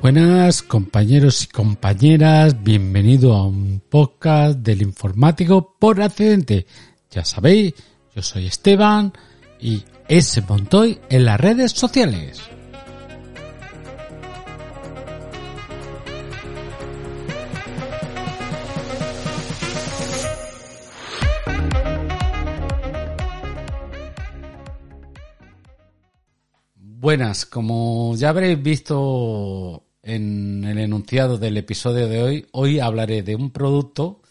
Buenas compañeros y compañeras, bienvenido a un podcast del informático por accidente. Ya sabéis, yo soy Esteban y ese Montoy en las redes sociales. Buenas, como ya habréis visto en el enunciado del episodio de hoy, hoy hablaré de un producto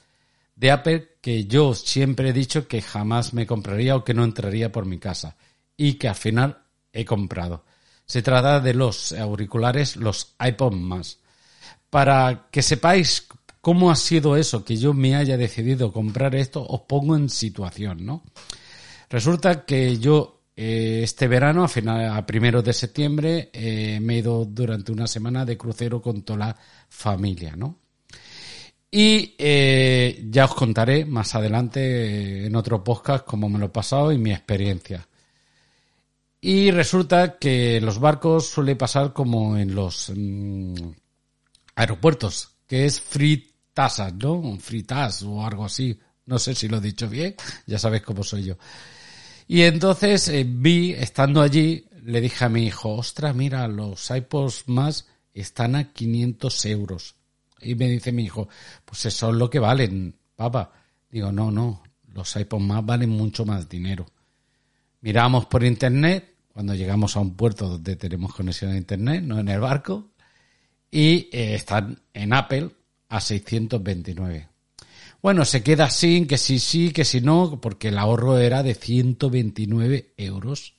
de Apple que yo siempre he dicho que jamás me compraría o que no entraría por mi casa y que al final he comprado. Se trata de los auriculares, los iPod más. Para que sepáis cómo ha sido eso, que yo me haya decidido comprar esto, os pongo en situación, ¿no? Resulta que yo este verano, a, final, a primeros de septiembre, eh, me he ido durante una semana de crucero con toda la familia, ¿no? Y eh, ya os contaré más adelante en otro podcast cómo me lo he pasado y mi experiencia. Y resulta que los barcos suele pasar como en los mm, aeropuertos, que es free ¿no? Free tax o algo así. No sé si lo he dicho bien, ya sabéis cómo soy yo. Y entonces eh, vi, estando allí, le dije a mi hijo, ostras, mira, los iPods más están a 500 euros. Y me dice mi hijo, pues eso es lo que valen, papá. Digo, no, no, los iPods más valen mucho más dinero. Miramos por internet, cuando llegamos a un puerto donde tenemos conexión a internet, no en el barco, y eh, están en Apple a 629. Bueno, se queda sin, que sí, sí, que si no, porque el ahorro era de 129 euros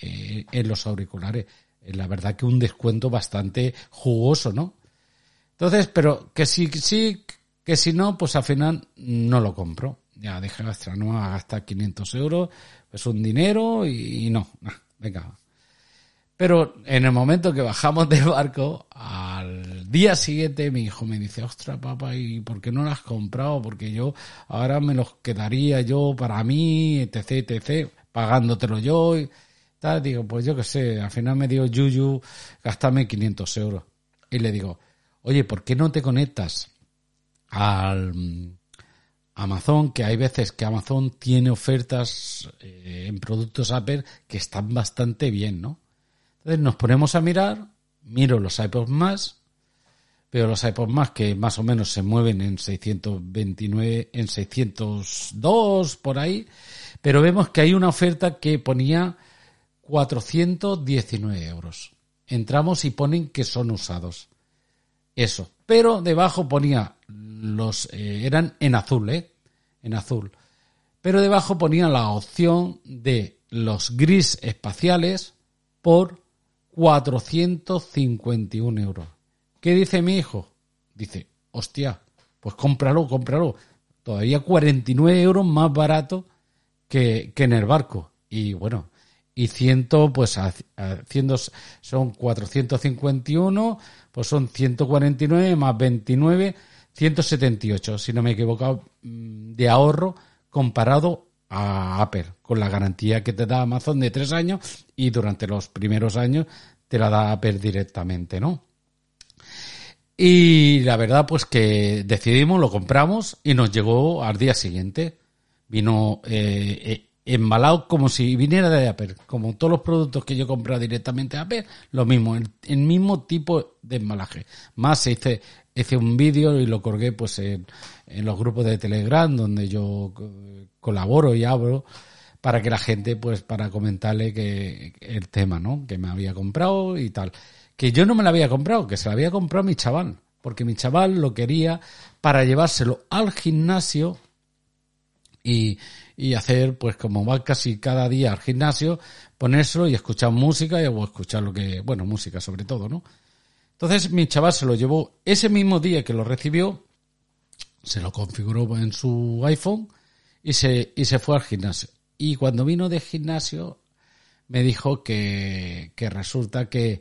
eh, en los auriculares. Eh, la verdad que un descuento bastante jugoso, ¿no? Entonces, pero que si sí, que si no, pues al final no lo compro. Ya deja gastar, no gastar 500 euros, pues un dinero y, no, venga, pero en el momento que bajamos del barco, día siguiente mi hijo me dice, ostras papá, ¿y por qué no lo has comprado? Porque yo ahora me los quedaría yo para mí, etc, etc, pagándotelo yo y tal. Digo, pues yo qué sé, al final me dio Yuyu gastarme 500 euros. Y le digo, oye, ¿por qué no te conectas al mm, Amazon? Que hay veces que Amazon tiene ofertas eh, en productos Apple que están bastante bien, ¿no? Entonces nos ponemos a mirar, miro los iPods más, veo los iPods más que más o menos se mueven en 629, en 602 por ahí, pero vemos que hay una oferta que ponía 419 euros. Entramos y ponen que son usados. Eso. Pero debajo ponía los, eh, eran en azul, ¿eh? En azul. Pero debajo ponía la opción de los gris espaciales por 451 euros. ¿Qué dice mi hijo? Dice, hostia, pues cómpralo, cómpralo. Todavía 49 euros más barato que, que en el barco. Y bueno, y ciento, pues haciendo, son 451, pues son 149 más 29, 178, si no me he equivocado, mm, de ahorro comparado a Apple, con la garantía que te da Amazon de tres años y durante los primeros años te la da Apple directamente, ¿no? Y la verdad, pues que decidimos, lo compramos y nos llegó al día siguiente. Vino eh, eh, embalado como si viniera de Apple. Como todos los productos que yo he comprado directamente a Apple, lo mismo, el, mismo tipo de embalaje. Más hice, hice un vídeo y lo colgué pues en, en los grupos de Telegram donde yo colaboro y abro para que la gente, pues, para comentarle que el tema, ¿no? Que me había comprado y tal. Que yo no me la había comprado, que se la había comprado mi chaval. Porque mi chaval lo quería para llevárselo al gimnasio y, y hacer, pues, como va casi cada día al gimnasio, ponérselo y escuchar música o escuchar lo que, bueno, música sobre todo, ¿no? Entonces mi chaval se lo llevó ese mismo día que lo recibió, se lo configuró en su iPhone y se, y se fue al gimnasio. Y cuando vino de gimnasio me dijo que, que resulta que,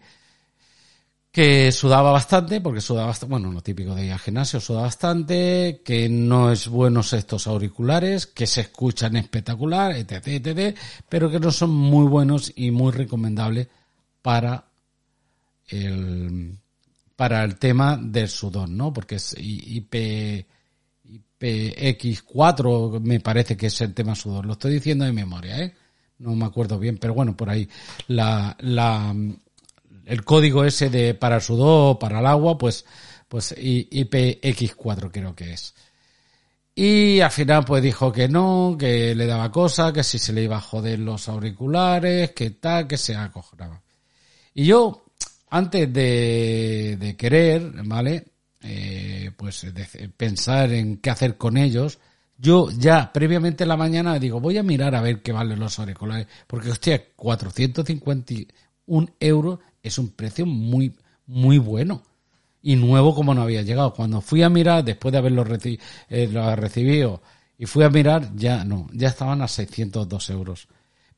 que sudaba bastante, porque sudaba bastante, bueno, lo típico de ir al gimnasio, suda bastante, que no es buenos estos auriculares, que se escuchan espectacular, etc, etc, pero que no son muy buenos y muy recomendables para el, para el tema del sudor, ¿no? Porque es IP, IPX4 me parece que es el tema sudor. Lo estoy diciendo de memoria, ¿eh? No me acuerdo bien, pero bueno, por ahí. La, la, el código ese de para el sudor, para el agua, pues, pues IPX4 creo que es. Y al final pues dijo que no, que le daba cosa, que si se le iba a joder los auriculares, que tal, que se acojonaba. Y yo, antes de, de querer, ¿vale? Eh, pues pensar en qué hacer con ellos, yo ya previamente en la mañana digo, voy a mirar a ver qué valen los auriculares, porque hostia, 451 euros es un precio muy, muy bueno y nuevo como no había llegado. Cuando fui a mirar, después de haberlo eh, recibido, y fui a mirar, ya no, ya estaban a 602 euros.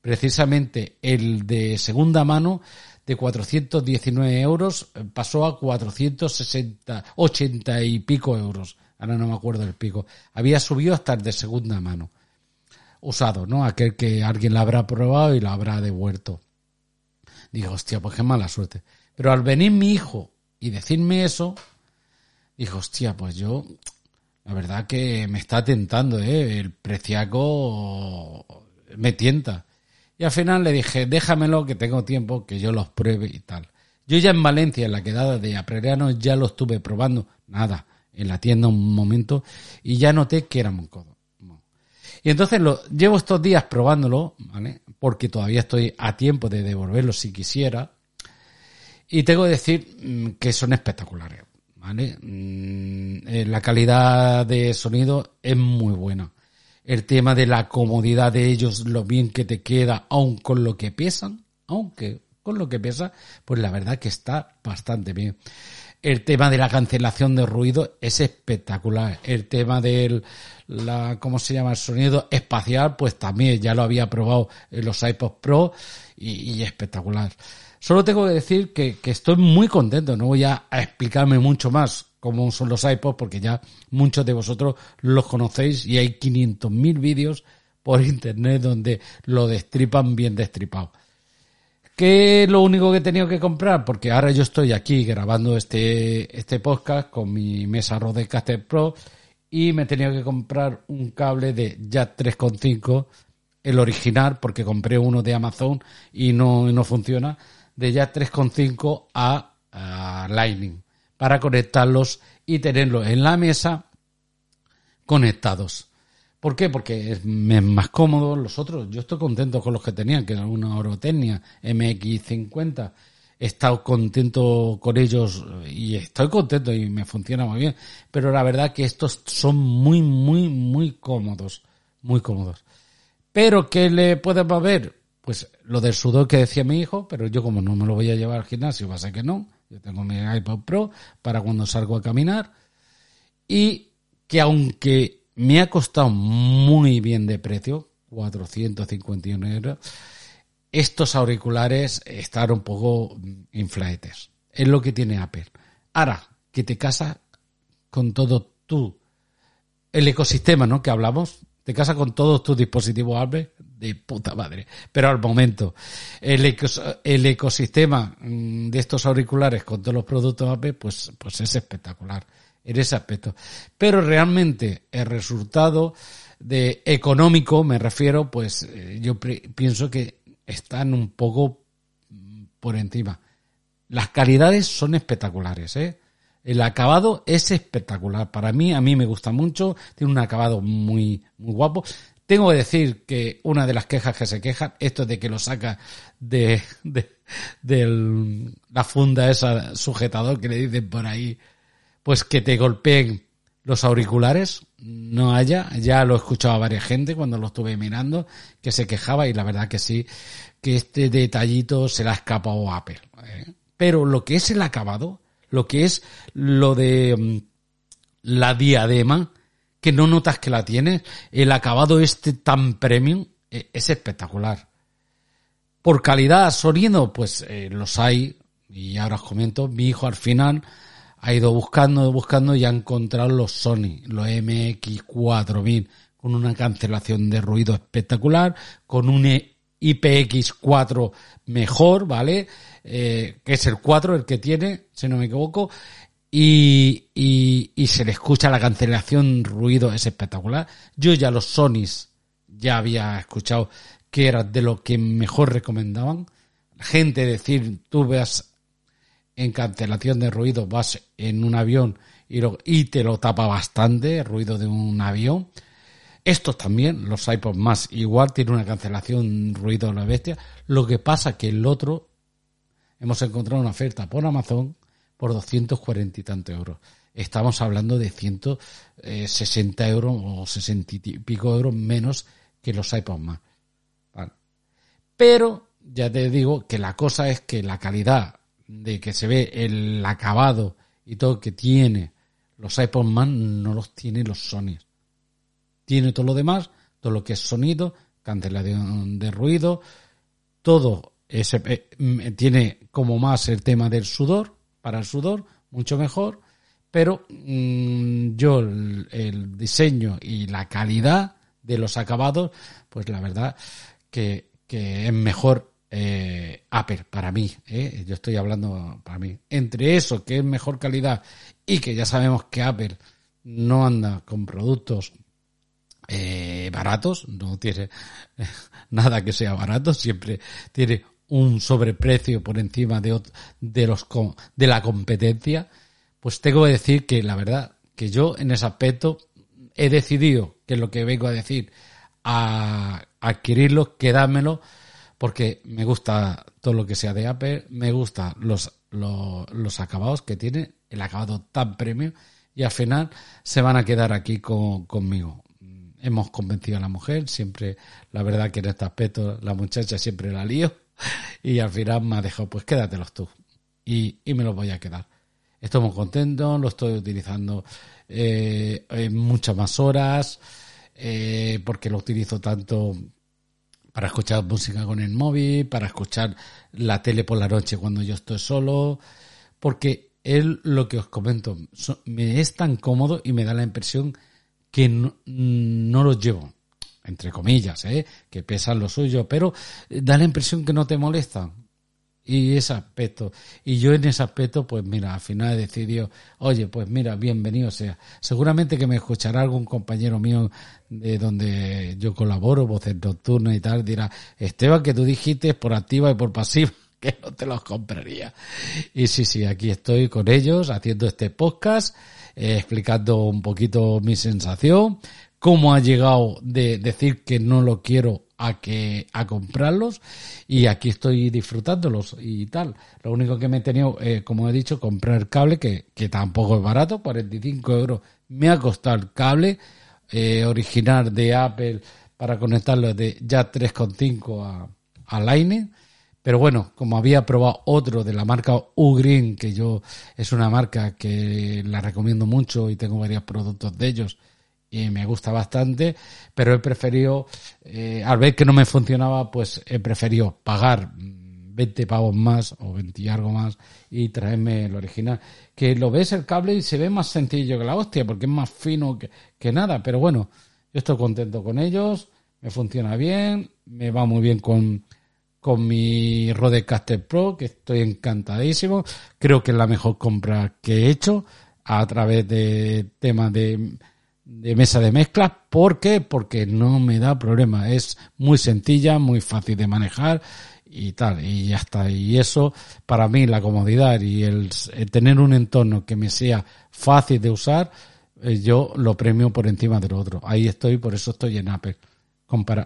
Precisamente el de segunda mano de 419 euros eh, pasó a 460, 80 y pico euros. Ahora no me acuerdo el pico. Había subido hasta el de segunda mano. Usado, ¿no? Aquel que alguien la habrá probado y lo habrá devuelto. Digo, hostia, pues qué mala suerte. Pero al venir mi hijo y decirme eso, dijo, hostia, pues yo, la verdad que me está tentando, ¿eh? El preciaco me tienta. Y al final le dije, déjamelo que tengo tiempo, que yo los pruebe y tal. Yo ya en Valencia, en la quedada de Apreriano, ya lo estuve probando, nada, en la tienda un momento, y ya noté que era muy codo. Y entonces lo, llevo estos días probándolo, ¿vale? Porque todavía estoy a tiempo de devolverlo si quisiera. Y tengo que decir mm, que son espectaculares, ¿vale? Mm, eh, la calidad de sonido es muy buena. El tema de la comodidad de ellos, lo bien que te queda, aun con lo que pesan, aunque con lo que pesa, pues la verdad que está bastante bien. El tema de la cancelación de ruido es espectacular. El tema del, la, ¿cómo se llama? El sonido espacial, pues también ya lo había probado en los iPods Pro y, espectacular. Solo tengo que decir que, estoy muy contento. No voy a, explicarme mucho más cómo son los iPods porque ya muchos de vosotros los conocéis y hay 500.000 vídeos por internet donde lo destripan bien destripado. ¿Qué es lo único que he tenido que comprar? Porque ahora yo estoy aquí grabando este, este podcast con mi mesa Rodecaster Pro y me he tenido que comprar un cable de Jack 3.5, el original, porque compré uno de Amazon y no, no funciona de ya 3.5 a, a Lightning para conectarlos y tenerlos en la mesa conectados. ¿Por qué? Porque es más cómodo los otros. Yo estoy contento con los que tenían, que era una Orotecnia MX50. He estado contento con ellos y estoy contento y me funciona muy bien. Pero la verdad que estos son muy, muy, muy cómodos. Muy cómodos. Pero ¿qué le podemos ver? pues lo del sudor que decía mi hijo, pero yo como no me lo voy a llevar al gimnasio, va a ser que no. Yo tengo mi iPod Pro para cuando salgo a caminar. Y que aunque me ha costado muy bien de precio, 451 euros, estos auriculares están un poco inflaetes. Es lo que tiene Apple. Ahora, que te casa con todo tú, el ecosistema, ¿no? Que hablamos, te casa con todos tus dispositivos Apple de puta madre. Pero al momento, el, el ecosistema mm, de estos auriculares con todos los productos Apple, pues, pues es espectacular en ese aspecto. Pero realmente el resultado de económico, me refiero, pues eh, yo pienso que están un poco mm, por encima. Las calidades son espectaculares, ¿eh? El acabado es espectacular. Para mí, a mí me gusta mucho. Tiene un acabado muy, muy guapo. Tengo que decir que una de las quejas que se quejan, esto de que lo saca de, de, la funda esa sujetador que le dicen por ahí, pues que te golpeen los auriculares, no haya, ya lo he escuchado a varias gente cuando lo estuve mirando, que se quejaba y la verdad que sí, que este detallito se le ha escapado a Apple. ¿eh? Pero lo que es el acabado, lo que es lo de mm, la diadema, que no notas que la tienes, el acabado este tan premium e, es espectacular. Por calidad, sonido, pues eh, los hay, y ahora os comento, mi hijo al final ha ido buscando, buscando y ha encontrado los Sony, los MX4000, con una cancelación de ruido espectacular, con un IPX4 mejor, ¿vale? eh, que es el 4 el que tiene, si no me equivoco, y, y, y se le escucha la cancelación, ruido, es espectacular. Yo ya los Sonys ya había escuchado que era de lo que mejor recomendaban. Gente decir, tú veas en cancelación de ruido, vas en un avión y, lo, y te lo tapa bastante, ruido de un avión. Estos también, los iPods más, igual tiene una cancelación ruido de la bestia. Lo que pasa que el otro, hemos encontrado una oferta por Amazon por 240 y tantos euros. Estamos hablando de 160 euros o 60 y pico euros menos que los iPods más. Pero ya te digo que la cosa es que la calidad de que se ve el acabado y todo que tiene los iPods más no los tiene los Sony. Tiene todo lo demás, todo lo que es sonido, cancelación de ruido, todo ese, eh, tiene como más el tema del sudor, para el sudor, mucho mejor, pero mm, yo el, diseño y la calidad de los acabados, pues la verdad que, que es mejor eh, Apple para mí. ¿eh? Yo estoy hablando para mí. Entre eso, que es mejor calidad y que ya sabemos que Apple no anda con productos eh, baratos, no tiene nada que sea barato, siempre tiene un sobreprecio por encima de, de, los, de la competencia, pues tengo que decir que la verdad que yo en ese aspecto he decidido, que es lo que vengo a decir, a adquirirlo, quedármelo, porque me gusta todo lo que sea de Apple, me gusta los, los, acabados que tiene, el acabado tan premio, y al final se van a quedar aquí con, conmigo. Hemos convencido a la mujer, siempre, la verdad que en este aspecto la muchacha siempre la lío, y al final me ha dejado, pues quédatelos tú. Y, y me los voy a quedar. Estoy muy contento, lo estoy utilizando eh, en muchas más horas, eh, porque lo utilizo tanto para escuchar música con el móvil, para escuchar la tele por la noche cuando yo estoy solo, porque él, lo que os comento, me es tan cómodo y me da la impresión que no, no lo llevo entre comillas, ¿eh? que pesan lo suyo, pero da la impresión que no te molesta. Y ese aspecto. Y yo en ese aspecto, pues mira, al final he decidido, oye, pues mira, bienvenido sea. Seguramente que me escuchará algún compañero mío de donde yo colaboro, voces nocturnas y tal, dirá, Esteban, que tú dijiste por activa y por pasiva que no te los compraría. Y sí, sí, aquí estoy con ellos haciendo este podcast, eh, explicando un poquito mi sensación, cómo ha llegado de decir que no lo quiero a que a comprarlos y aquí estoy disfrutándolos y tal. Lo único que me he tenido, eh, como he dicho, comprar cable que, que tampoco es barato, 45 euros me ha costado el cable eh, original de Apple para conectarlo de ya 3.5 a, a Lightning. Pero bueno, como había probado otro de la marca Ugreen, que yo es una marca que la recomiendo mucho y tengo varios productos de ellos, y me gusta bastante, pero he preferido, eh, al ver que no me funcionaba, pues he preferido pagar 20 pavos más o 20 y algo más y traerme el original. Que lo ves el cable y se ve más sencillo que la hostia, porque es más fino que, que nada, pero bueno, yo estoy contento con ellos, me funciona bien, me va muy bien con, con mi Rodecaster Pro, que estoy encantadísimo. Creo que es la mejor compra que he hecho a través de temas de de mesa de mezclas. ¿Por qué? Porque no me da problema. Es muy sencilla, muy fácil de manejar y tal. Y ya está. Y eso, para mí, la comodidad y el, tener un entorno que me sea fácil de usar, eh, yo lo premio por encima del otro. Ahí estoy, por eso estoy en Apple.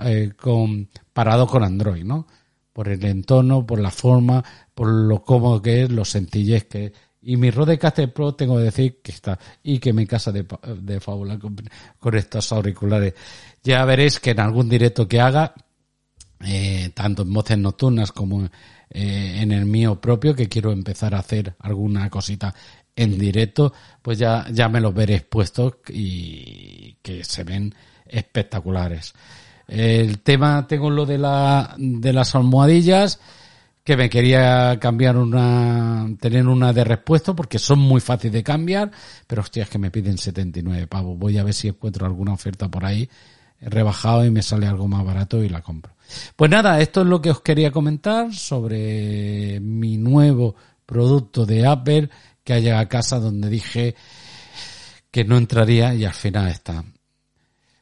Eh, comparado con Android, ¿no? Por el entorno, por la forma, por lo cómodo que es, lo sencillez que es y mi Rodecaster Pro tengo que decir que está y que me casa de, de fábula con, estos auriculares. Ya veréis que en algún directo que haga, eh, tanto en voces nocturnas como eh, en el mío propio, que quiero empezar a hacer alguna cosita en directo, pues ya, ya me los veréis puestos y que se ven espectaculares. El tema, tengo lo de la, de las almohadillas, que me quería cambiar una, tener una de respuesta porque son muy fáciles de cambiar, pero hostia, es que me piden 79 pavos. Voy a ver si encuentro alguna oferta por ahí rebajado y me sale algo más barato y la compro. Pues nada, esto es lo que os quería comentar sobre mi nuevo producto de Apple que ha llegado a casa donde dije que no entraría y al final está.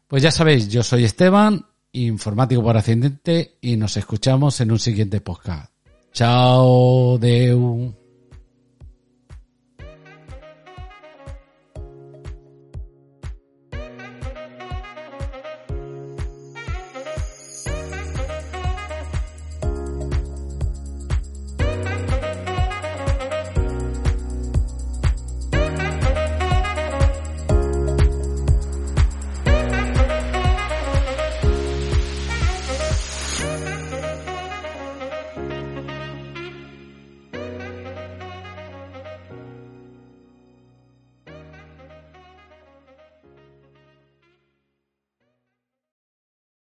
Pues ya sabéis, yo soy Esteban, informático por ascendente y nos escuchamos en un siguiente podcast. Chao, Deu.